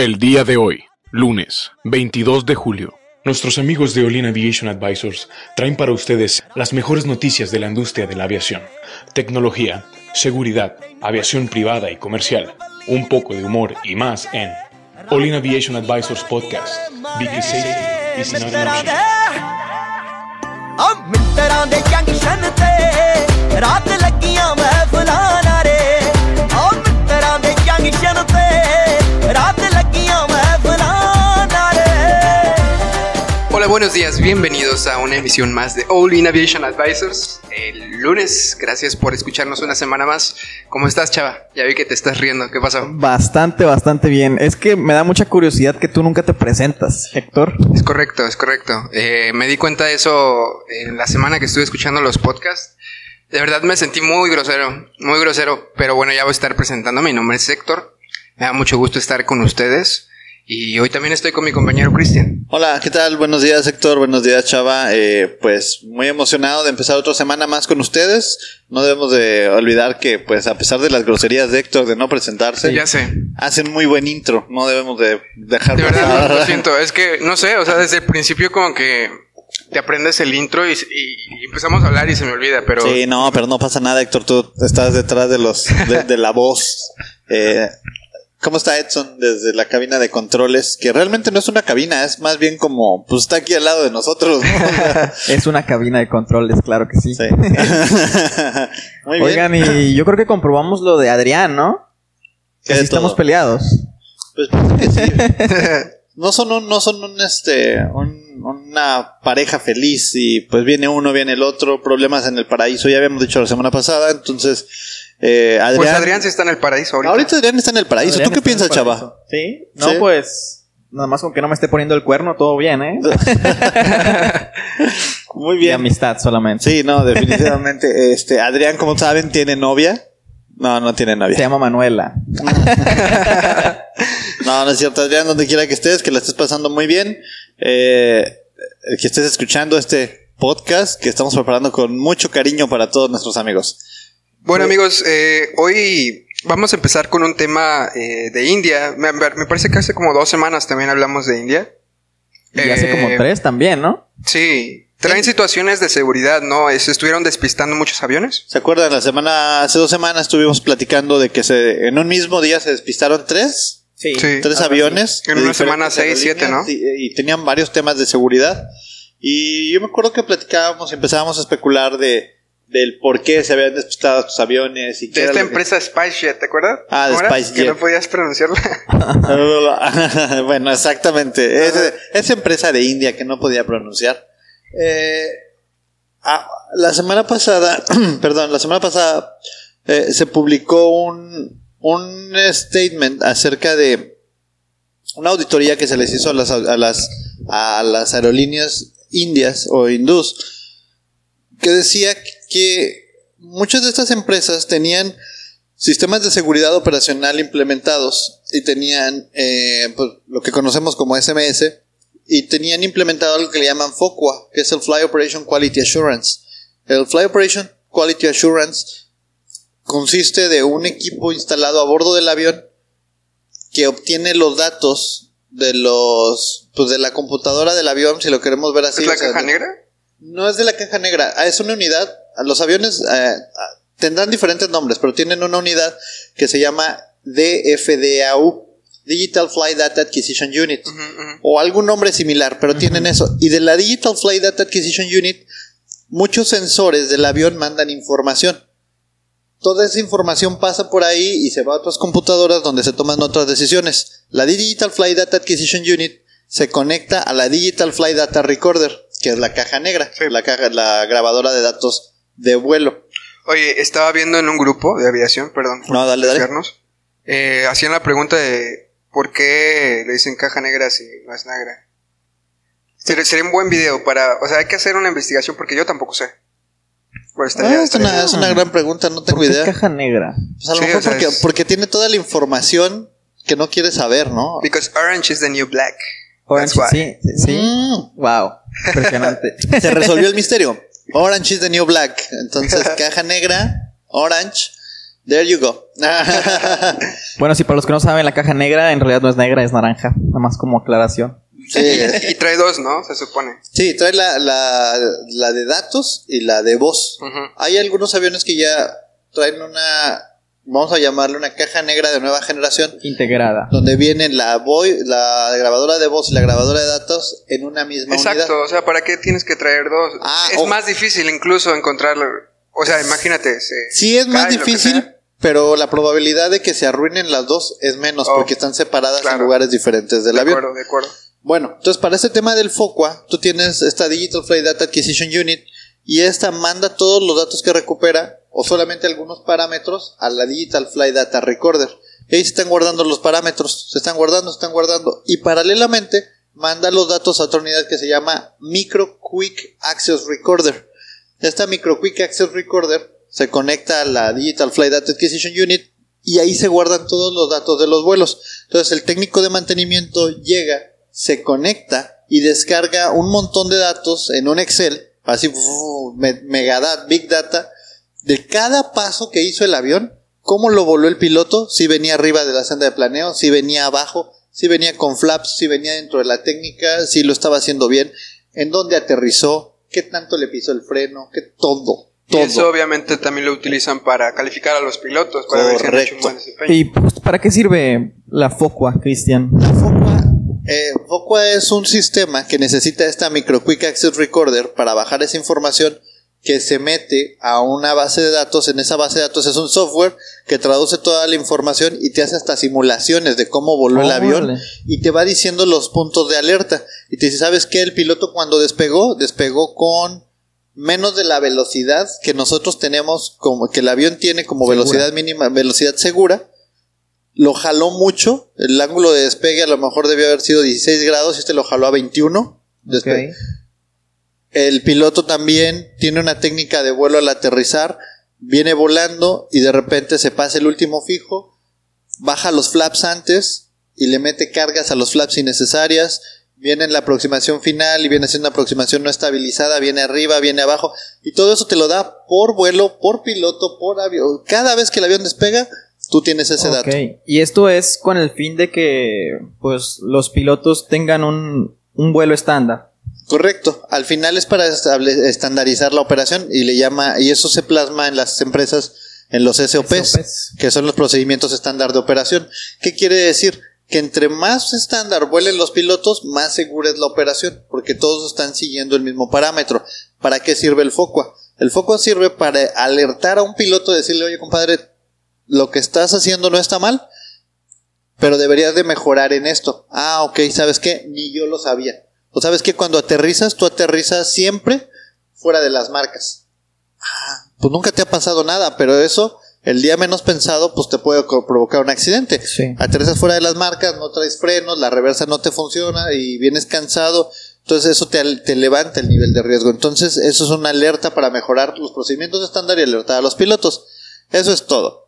El día de hoy, lunes 22 de julio. Nuestros amigos de Olin Aviation Advisors traen para ustedes las mejores noticias de la industria de la aviación, tecnología, seguridad, aviación privada y comercial, un poco de humor y más en Olin Aviation Advisors Podcast. Safety Hola, buenos días, bienvenidos a una emisión más de All In Aviation Advisors. El lunes, gracias por escucharnos una semana más. ¿Cómo estás, chava? Ya vi que te estás riendo, ¿qué pasó? Bastante, bastante bien. Es que me da mucha curiosidad que tú nunca te presentas, Héctor. Es correcto, es correcto. Eh, me di cuenta de eso en la semana que estuve escuchando los podcasts. De verdad me sentí muy grosero, muy grosero, pero bueno, ya voy a estar presentando. Mi nombre es Héctor. Me da mucho gusto estar con ustedes. Y hoy también estoy con mi compañero Cristian. Hola, ¿qué tal? Buenos días Héctor, buenos días Chava. Eh, pues muy emocionado de empezar otra semana más con ustedes. No debemos de olvidar que pues a pesar de las groserías de Héctor de no presentarse, Ya sé. hacen muy buen intro. No debemos de dejar De verdad, pasar. lo siento. Es que, no sé, o sea, desde el principio como que te aprendes el intro y empezamos a hablar y se me olvida, pero... Sí, no, pero no pasa nada Héctor, tú estás detrás de los de, de la voz. Eh, ¿Cómo está Edson desde la cabina de controles? Que realmente no es una cabina, es más bien como, pues está aquí al lado de nosotros. ¿no? Es una cabina de controles, claro que sí. Sí. Muy bien. Oigan, y yo creo que comprobamos lo de Adrián, ¿no? ¿Qué Que sí estamos peleados. Pues que sí. no son un, no son un este un- una pareja feliz y pues viene uno, viene el otro, problemas en el paraíso, ya habíamos dicho la semana pasada, entonces eh, Adrián, Pues Adrián sí está en el paraíso ahorita. ahorita Adrián está en el paraíso, Adrián ¿tú qué piensas, chava? ¿Sí? No, Sí. pues... Nada más con que no me esté poniendo el cuerno, todo bien, ¿eh? Muy De bien. amistad solamente. Sí, no, definitivamente este Adrián, como saben, tiene novia. No, no tiene Se novia. llama Manuela. No, no es cierto, Adrián, donde quiera que estés, que la estés pasando muy bien. Eh, que estés escuchando este podcast que estamos preparando con mucho cariño para todos nuestros amigos. Bueno amigos, eh, hoy vamos a empezar con un tema eh, de India. Me, me parece que hace como dos semanas también hablamos de India. Y hace Eh, como tres también, ¿no? Sí, traen situaciones de seguridad, ¿no? Se estuvieron despistando muchos aviones. ¿Se acuerdan? La semana, hace dos semanas estuvimos platicando de que se, en un mismo día se despistaron tres, Sí. tres aviones. En una semana, seis, siete, aerolíneas, Y, y tenían varios temas de seguridad. Y yo me acuerdo que platicábamos y empezábamos a especular de, del por qué se habían despistado estos aviones y qué De esta lo que- empresa SpiceJet, ¿te acuerdas? Ah, de. SpiceJet. Que no podías pronunciarla. bueno, exactamente. Es, esa empresa de India que no podía pronunciar. Eh, la semana pasada, perdón, la semana pasada eh, se publicó un, un statement acerca de una auditoría que se les hizo a las, a las, a las aerolíneas indias o hindús que decía que muchas de estas empresas tenían sistemas de seguridad operacional implementados y tenían eh, pues, lo que conocemos como SMS y tenían implementado algo que le llaman FOQA, que es el Fly Operation Quality Assurance. El Fly Operation Quality Assurance consiste de un equipo instalado a bordo del avión que obtiene los datos de los pues de la computadora del avión, si lo queremos ver así. ¿Es la o sea, caja negra? no es de la caja negra, ah, es una unidad. Los aviones eh, tendrán diferentes nombres, pero tienen una unidad que se llama DFDAU, Digital Flight Data Acquisition Unit, o algún nombre similar, pero tienen eso. Y de la Digital Flight Data Acquisition Unit, muchos sensores del avión mandan información. Toda esa información pasa por ahí y se va a otras computadoras donde se toman otras decisiones. La Digital Flight Data Acquisition Unit se conecta a la Digital Flight Data Recorder, que es la caja negra, Sí. la caja, la grabadora de datos de vuelo. Oye, estaba viendo en un grupo de aviación, perdón. por No, dale, dale. eh, hacían la pregunta de ¿por qué le dicen caja negra si no es negra? Sería, sería un buen video para... O sea, hay que hacer una investigación porque yo tampoco sé. Estaría- Ah, es, una, es una gran pregunta, no ¿Por tengo qué es idea. caja negra? Pues a lo Sí, mejor o sea, porque, es- porque tiene toda la información que no quieres saber, ¿no? Because orange is the new black. Orange, That's why. sí, sí. Mm. Wow, impresionante. Se resolvió el misterio. Orange is the new black. Entonces, caja negra, orange, There you go. Bueno, sí, para los que no saben, la caja negra en realidad no es negra, es naranja. Nada más como aclaración. sí, Y trae dos, ¿no? Se supone. sí, trae la, la, la de datos y la de voz. Hay algunos aviones que ya traen una, vamos a llamarle una caja negra de nueva generación, Integrada. donde vienen la, voy, la grabadora de voz y la grabadora de datos en una misma Exacto, unidad. o sea, ¿para qué tienes que traer dos? Ah, es o- más difícil incluso encontrarlo. O sea, imagínate. se Sí, es más difícil, pero la probabilidad de que se arruinen las dos es menos Oh, porque están separadas claro. en lugares diferentes del De avión. acuerdo, de acuerdo. Bueno, entonces para este tema del FOCUA, tú tienes esta Digital Flight Data Acquisition Unit y esta manda todos los datos que recupera o solamente algunos parámetros a la Digital Flight Data Recorder. Ahí se están guardando los parámetros, se están guardando, se están guardando y paralelamente manda los datos a otra unidad que se llama Micro Quick Access Recorder. Esta Micro Quick Access Recorder se conecta a la Digital Flight Data Acquisition Unit y ahí se guardan todos los datos de los vuelos. Entonces el técnico de mantenimiento llega, se conecta y descarga un montón de datos en un Excel, así uf, me- megadata, big data, de cada paso que hizo el avión, cómo lo voló el piloto, si venía arriba de la senda de planeo, si venía abajo, si venía con flaps, si venía dentro de la técnica, si lo estaba haciendo bien, en dónde aterrizó, qué tanto le pisó el freno, que todo. Y Todo. eso obviamente también lo utilizan para calificar a los pilotos, para ver si han hecho un desempeño. ¿Y pues, para qué sirve la Focua, Cristian? La FOCUA, eh, FOCUA es un sistema que necesita esta Micro Quick Access Recorder para bajar esa información que se mete a una base de datos. En esa base de datos es un software que traduce toda la información y te hace hasta simulaciones de cómo voló el avión y te va diciendo los puntos de alerta. Y te dice, ¿sabes qué? El piloto cuando despegó, despegó con menos de la velocidad que nosotros tenemos, como que el avión tiene como Segura. velocidad mínima, velocidad segura lo jaló mucho. El ángulo de despegue a lo mejor debió haber sido 16 grados y este lo jaló a 21. Despe- Ok. El piloto también tiene una técnica de vuelo al aterrizar. Viene volando y de repente se pasa el último fijo. Baja los flaps antes y le mete cargas a los flaps innecesarias. Viene en la aproximación final y viene haciendo una aproximación no estabilizada. Viene arriba, viene abajo. Y todo eso te lo da por vuelo, por piloto, por avión. Cada vez que el avión despega, tú tienes ese dato. Ok. Y esto es con el fin de que pues los pilotos tengan un, un vuelo estándar. Correcto. Al final es para estandarizar la operación y le llama y eso se plasma en las empresas en los SOPs, SOPs. que son los procedimientos estándar de operación. ¿Qué quiere decir? Que entre más estándar vuelen los pilotos, más segura es la operación, porque todos están siguiendo el mismo parámetro. ¿Para qué sirve el FOCUA? El FOCUA sirve para alertar a un piloto, decirle, oye compadre, lo que estás haciendo no está mal, pero deberías de mejorar en esto. Ah, ok, ¿sabes qué? Ni yo lo sabía. O sabes que cuando aterrizas, tú aterrizas siempre fuera de las marcas. Ah, pues nunca te ha pasado nada, pero eso, el día menos pensado, pues te puede provocar un accidente. Sí. Aterrizas fuera de las marcas, no traes frenos, la reversa no te funciona y vienes cansado. Entonces eso te, te levanta el nivel de riesgo. Entonces eso es una alerta para mejorar los procedimientos estándar y alertar a los pilotos. Eso es todo.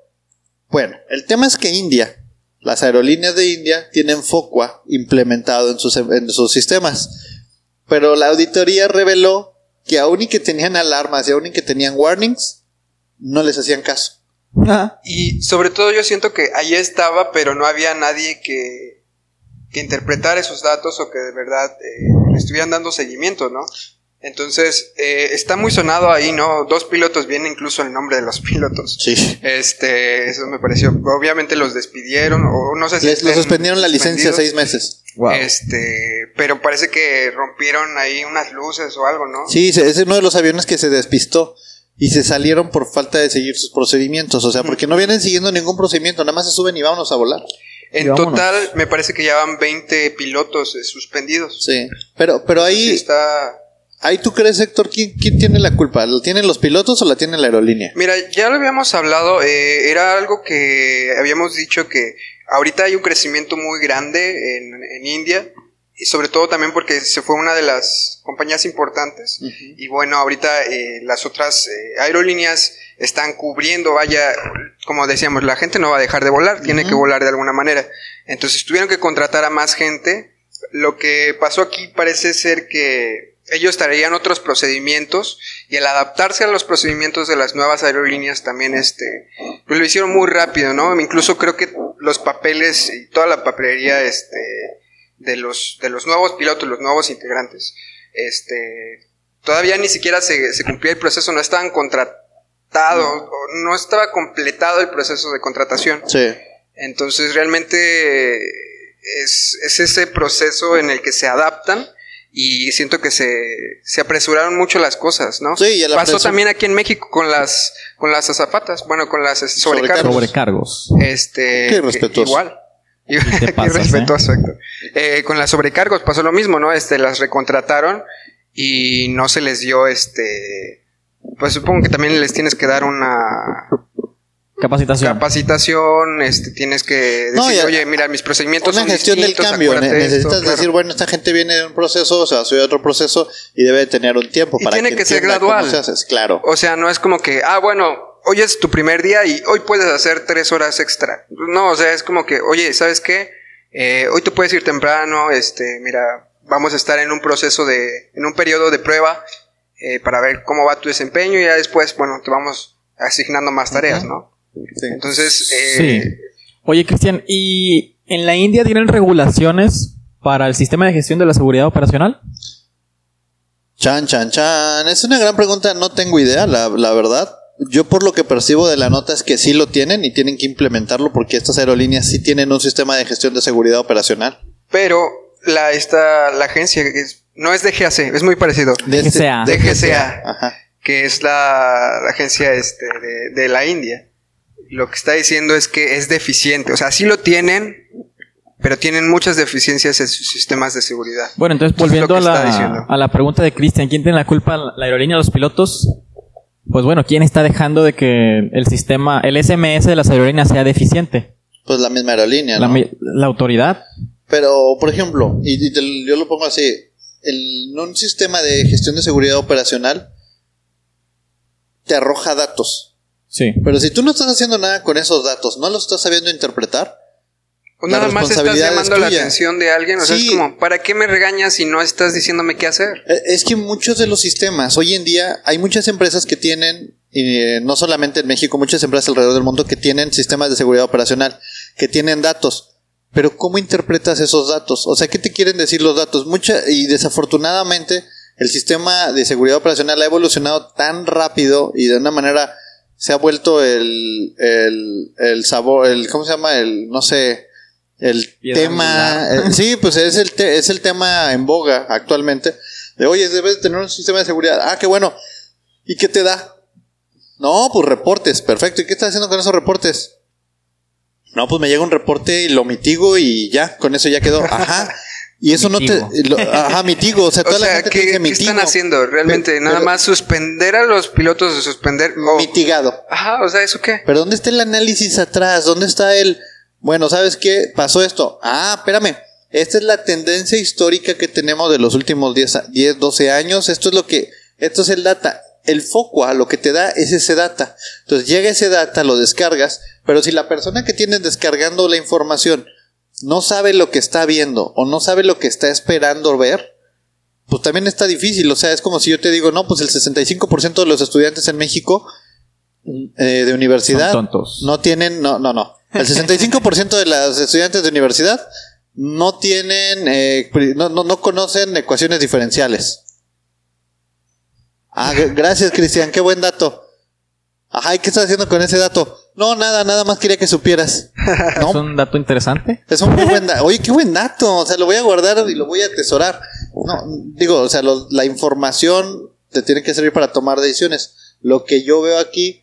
Bueno, el tema es que India, las aerolíneas de India tienen FOCUA implementado en sus, en sus sistemas. Pero la auditoría reveló que aún y que tenían alarmas y aún y que tenían warnings, no les hacían caso. Ah, Y sobre todo yo siento que ahí estaba, pero no había nadie que, que interpretara esos datos o que de verdad eh, le estuvieran dando seguimiento, ¿no? Entonces, eh, está muy sonado ahí, ¿no? Dos pilotos, viene incluso el nombre de los pilotos. Sí. Este, eso me pareció. Obviamente los despidieron, o no sé si. Les, les estén suspendieron la licencia seis meses. wow. Este, pero parece que rompieron ahí unas luces o algo, ¿no? Sí, es uno de los aviones que se despistó y se salieron por falta de seguir sus procedimientos. O sea, porque no vienen siguiendo ningún procedimiento, nada más se suben y vámonos a volar. En total, me parece que ya van 20 pilotos eh, suspendidos. Sí. Pero, pero ahí, Sí, está. Ahí tú crees, Héctor, ¿quién, quién tiene la culpa? ¿La tienen los pilotos o la tiene la aerolínea? Mira, ya lo habíamos hablado, eh, era algo que habíamos dicho que ahorita hay un crecimiento muy grande en, en India y sobre todo también porque se fue una de las compañías importantes y bueno, ahorita eh, las otras eh, aerolíneas están cubriendo, vaya, como decíamos, la gente no va a dejar de volar, tiene que volar de alguna manera. Entonces tuvieron que contratar a más gente. Lo que pasó aquí parece ser que ellos traían otros procedimientos y al adaptarse a los procedimientos de las nuevas aerolíneas también este pues lo hicieron muy rápido, ¿no? Incluso creo que los papeles y toda la papelería este de los de los nuevos pilotos, los nuevos integrantes, este todavía ni siquiera se, se cumplía el proceso, no estaban contratados, o no estaba completado el proceso de contratación. Sí. Entonces realmente es, es ese proceso en el que se adaptan y siento que se, se apresuraron mucho las cosas, ¿no? Sí, y el Pasó apresur- también aquí en México con las con las azafatas, bueno, con las sobrecargos. Sobrecargos. Este, Qué respetuoso. Igual. Qué pasas, respetuoso, Héctor. Eh, con las sobrecargos pasó lo mismo, ¿no? Este, las recontrataron y no se les dio este. Pues supongo que también les tienes que dar una Capacitación. capacitación, este, tienes que decir, No, y a- oye, mira, mis procedimientos Una son gestión del cambio. ne- acuérdate de esto", Necesitas claro. decir, bueno, esta gente viene de un proceso, o sea, soy de otro proceso y debe de tener un tiempo Y para tiene que ser gradual. se hace. Claro. O sea, no es como que, ah, bueno, hoy es tu primer día y hoy puedes hacer tres horas extra. No, o sea, es como que, oye, ¿sabes qué? Eh, hoy tú puedes ir temprano, este, mira, vamos a estar en un proceso de, en un periodo de prueba eh, para ver cómo va tu desempeño y ya después, bueno, te vamos asignando más tareas, ¿no? Sí. Entonces, eh, Sí. Oye, Cristian, ¿y en la India tienen regulaciones para el sistema de gestión de la seguridad operacional? Chan, chan, chan. Es una gran pregunta, no tengo idea, la, la verdad. Yo por lo que percibo de la nota es que sí lo tienen y tienen que implementarlo porque estas aerolíneas sí tienen un sistema de gestión de seguridad operacional. pero la, esta, la agencia es- no es DGAC, es muy parecido. De DGCA. DGCA. Ajá. que es la, la agencia este, de, de la India. Lo que está diciendo es que es deficiente. O sea, sí lo tienen, pero tienen muchas deficiencias en sus sistemas de seguridad. Bueno, entonces volviendo a la, a la pregunta de Cristian, ¿quién tiene la culpa? ¿La aerolínea o los pilotos? Pues bueno, ¿quién está dejando de que el sistema, el SMS de las aerolíneas sea deficiente? Pues la misma aerolínea, La, ¿no? mi- la autoridad. Pero, por ejemplo, y, y te- yo lo pongo así, el, en un sistema de gestión de seguridad operacional te arroja datos. Sí. Pero si tú no estás haciendo nada con esos datos, no los estás sabiendo interpretar, La nada más estás es llamando la atención de alguien. O sea, Sí. es como, ¿para qué me regañas si no estás diciéndome qué hacer? Eh, Es que muchos de los sistemas, hoy en día, hay muchas empresas que tienen, y eh, no solamente en México, muchas empresas alrededor del mundo que tienen sistemas de seguridad operacional, que tienen datos. Pero ¿cómo interpretas esos datos? O sea, ¿qué te quieren decir los datos? Mucha, y desafortunadamente, el sistema de seguridad operacional ha evolucionado tan rápido y de una manera se ha vuelto el, el, el sabor, el, ¿cómo se llama? El, no sé, el Piedra tema, eh, sí, pues es el, te- es el tema en boga actualmente. De, oye, debes de tener un sistema de seguridad. Ah, qué bueno. ¿Y qué te da? No, pues reportes. Perfecto. ¿Y qué estás haciendo con esos reportes? No, pues me llega un reporte y lo mitigo y ya, con eso ya quedó. Ajá. Y eso Mitigo. no te. lo- ajá, mitigo. O sea, O toda la gente te ¿qué, dice qué están haciendo? Realmente, Pero- nada pero- más suspender a los pilotos de suspender. Mitigado. Ajá, o sea, ¿eso qué? Pero ¿dónde está el análisis atrás? ¿Dónde está el... Bueno, ¿sabes qué? Pasó esto. Ah, espérame. Esta es la tendencia histórica que tenemos de los últimos 10, a- 10 12 años. Esto es lo que... Esto es el data. El foco a lo que te da es ese data. Entonces llega ese data, lo descargas, pero si la persona que tienes descargando la información no sabe lo que está viendo o no sabe lo que está esperando ver, pues también está difícil. O sea, es como si yo te digo, no, pues el 65% de los estudiantes en México eh, de universidad Son tontos. no tienen, no, no, no. El 65% de los estudiantes de universidad no tienen, eh, no, no, no conocen ecuaciones diferenciales. Ah, gracias Cristian, qué buen dato. Ajá, ¿y qué estás haciendo con ese dato? No, nada, nada más quería que supieras. Es No, un dato interesante. es un muy buen dato. Oye, qué buen dato. O sea, lo voy a guardar y lo voy a atesorar. No, digo, o sea, lo- la información te tiene que servir para tomar decisiones. Lo que yo veo aquí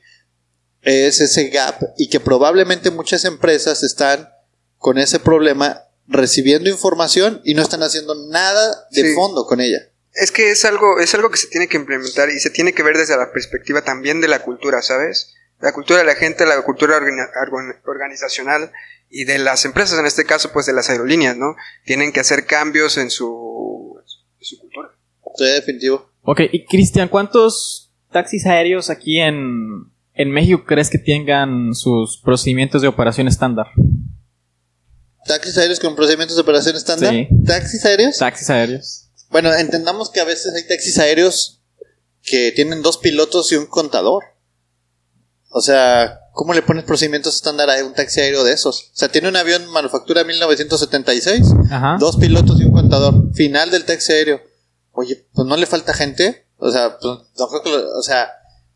es ese gap y que probablemente muchas empresas están con ese problema recibiendo información y no están haciendo nada de Sí. fondo con ella. Es que es algo, es algo que se tiene que implementar y se tiene que ver desde la perspectiva también de la cultura, ¿sabes? La cultura de la gente, la cultura organi- organ- organizacional y de las empresas, en este caso, pues de las aerolíneas, ¿no? Tienen que hacer cambios en su, en su cultura. Sí, definitivo. Ok, y Cristian, ¿cuántos taxis aéreos aquí en, en México crees que tengan sus procedimientos de operación estándar? ¿Taxis aéreos con procedimientos de operación estándar? Sí. ¿Taxis aéreos? Taxis aéreos. Bueno, entendamos que a veces hay taxis aéreos que tienen dos pilotos y un contador. O sea, ¿cómo le pones procedimientos estándar a un taxi aéreo de esos? O sea, tiene un avión manufactura 1976, Ajá. dos pilotos y un contador. Final del taxi aéreo. Oye, pues no le falta gente. O sea, pues, no creo que lo- o sea,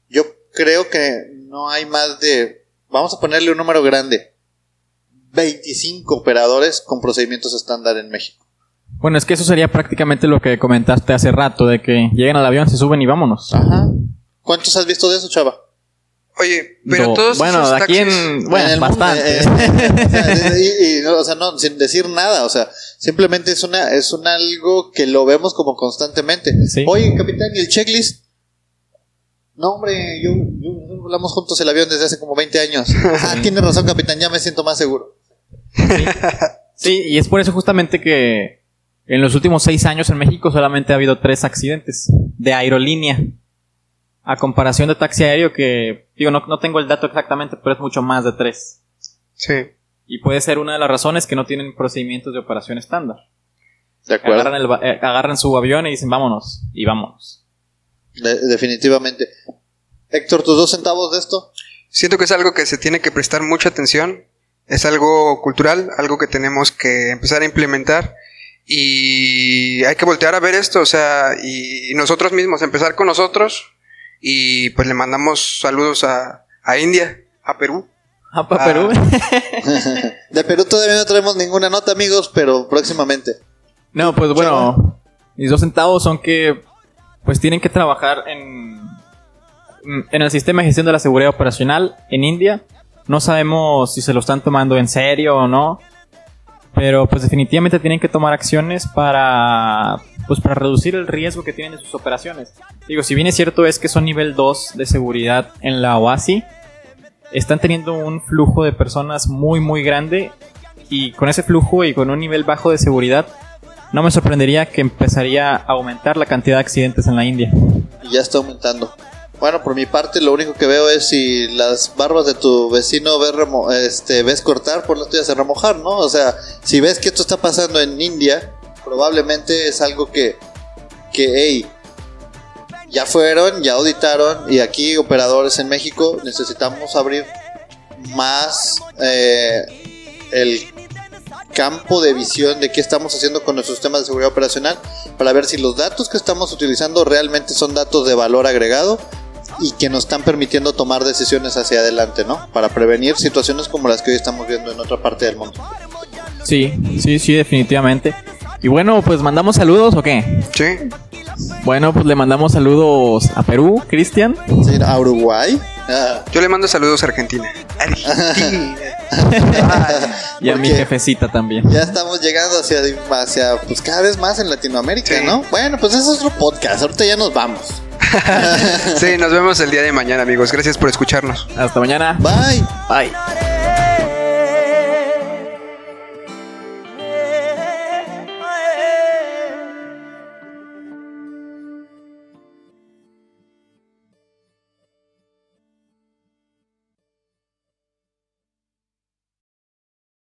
yo creo que no hay más de, vamos a ponerle un número grande, 25 operadores con procedimientos estándar en México. Bueno, es que eso sería prácticamente lo que comentaste hace rato, de que llegan al avión, se suben y vámonos. Ajá. ¿Cuántos has visto de eso, chava? Oye, pero No, todos bueno, esos aquí taxis... en... Bueno, En el mundo, bastante. eh, eh, o sea, y, y no, o sea, no, sin decir nada, o sea, simplemente es una, es un algo que lo vemos como constantemente. Sí. Oye, capitán, ¿y el checklist? No, hombre, yo, yo, volamos juntos el avión desde hace como 20 años. Ah, tiene razón, capitán, ya me siento más seguro. Sí, y es por eso justamente que en los últimos seis años en México solamente ha habido tres accidentes de aerolínea. A comparación de taxi aéreo que, digo, no, no tengo el dato exactamente, pero es mucho más de tres. Sí. Y puede ser una de las razones que no tienen procedimientos de operación estándar. De acuerdo. Agarran, el eh, agarran su avión y dicen vámonos, y vámonos. De- definitivamente. Héctor, tus dos centavos de esto. Siento que es algo que se tiene que prestar mucha atención. Es algo cultural, algo que tenemos que empezar a implementar. Y hay que voltear a ver esto, o sea, y nosotros mismos, empezar con nosotros. Y pues le mandamos saludos a, a India, a Perú. Ah, pa' Ah. Perú. De Perú todavía no tenemos ninguna nota, amigos, pero próximamente. No, pues bueno, mis dos centavos son que pues tienen que trabajar en, en el sistema de gestión de la seguridad operacional en India. No sabemos si se lo están tomando en serio o no, pero pues definitivamente tienen que tomar acciones para pues para reducir el riesgo que tienen en sus operaciones. Digo, si bien es cierto es que son nivel 2 de seguridad en la OASI, están teniendo un flujo de personas muy muy grande y con ese flujo y con un nivel bajo de seguridad no me sorprendería que empezaría a aumentar la cantidad de accidentes en la India. Y ya está aumentando. Bueno, por mi parte, lo único que veo es si las barbas de tu vecino ves, remo- este, ves cortar, por las tuyas a remojar, ¿no? O sea, si ves que esto está pasando en India, probablemente es algo que, que ya fueron, ya auditaron, y aquí operadores en México necesitamos abrir más eh, el campo de visión de qué estamos haciendo con nuestros sistemas de seguridad operacional para ver si los datos que estamos utilizando realmente son datos de valor agregado y que nos están permitiendo tomar decisiones hacia adelante, ¿no? Para prevenir situaciones como las que hoy estamos viendo en otra parte del mundo. Sí, sí, sí, definitivamente. Y bueno, pues mandamos saludos o qué? Sí. Bueno, pues le mandamos saludos a Perú, Cristian. Sí, a Uruguay. Ah, Yo le mando saludos a Argentina. Argentina. Y a mi jefecita también. ya estamos llegando hacia, hacia pues cada vez más en Latinoamérica, Sí. ¿no? Bueno, pues ese es otro podcast. Ahorita ya nos vamos. sí, nos vemos el día de mañana, amigos. Gracias por escucharnos. Hasta mañana. Bye. Bye.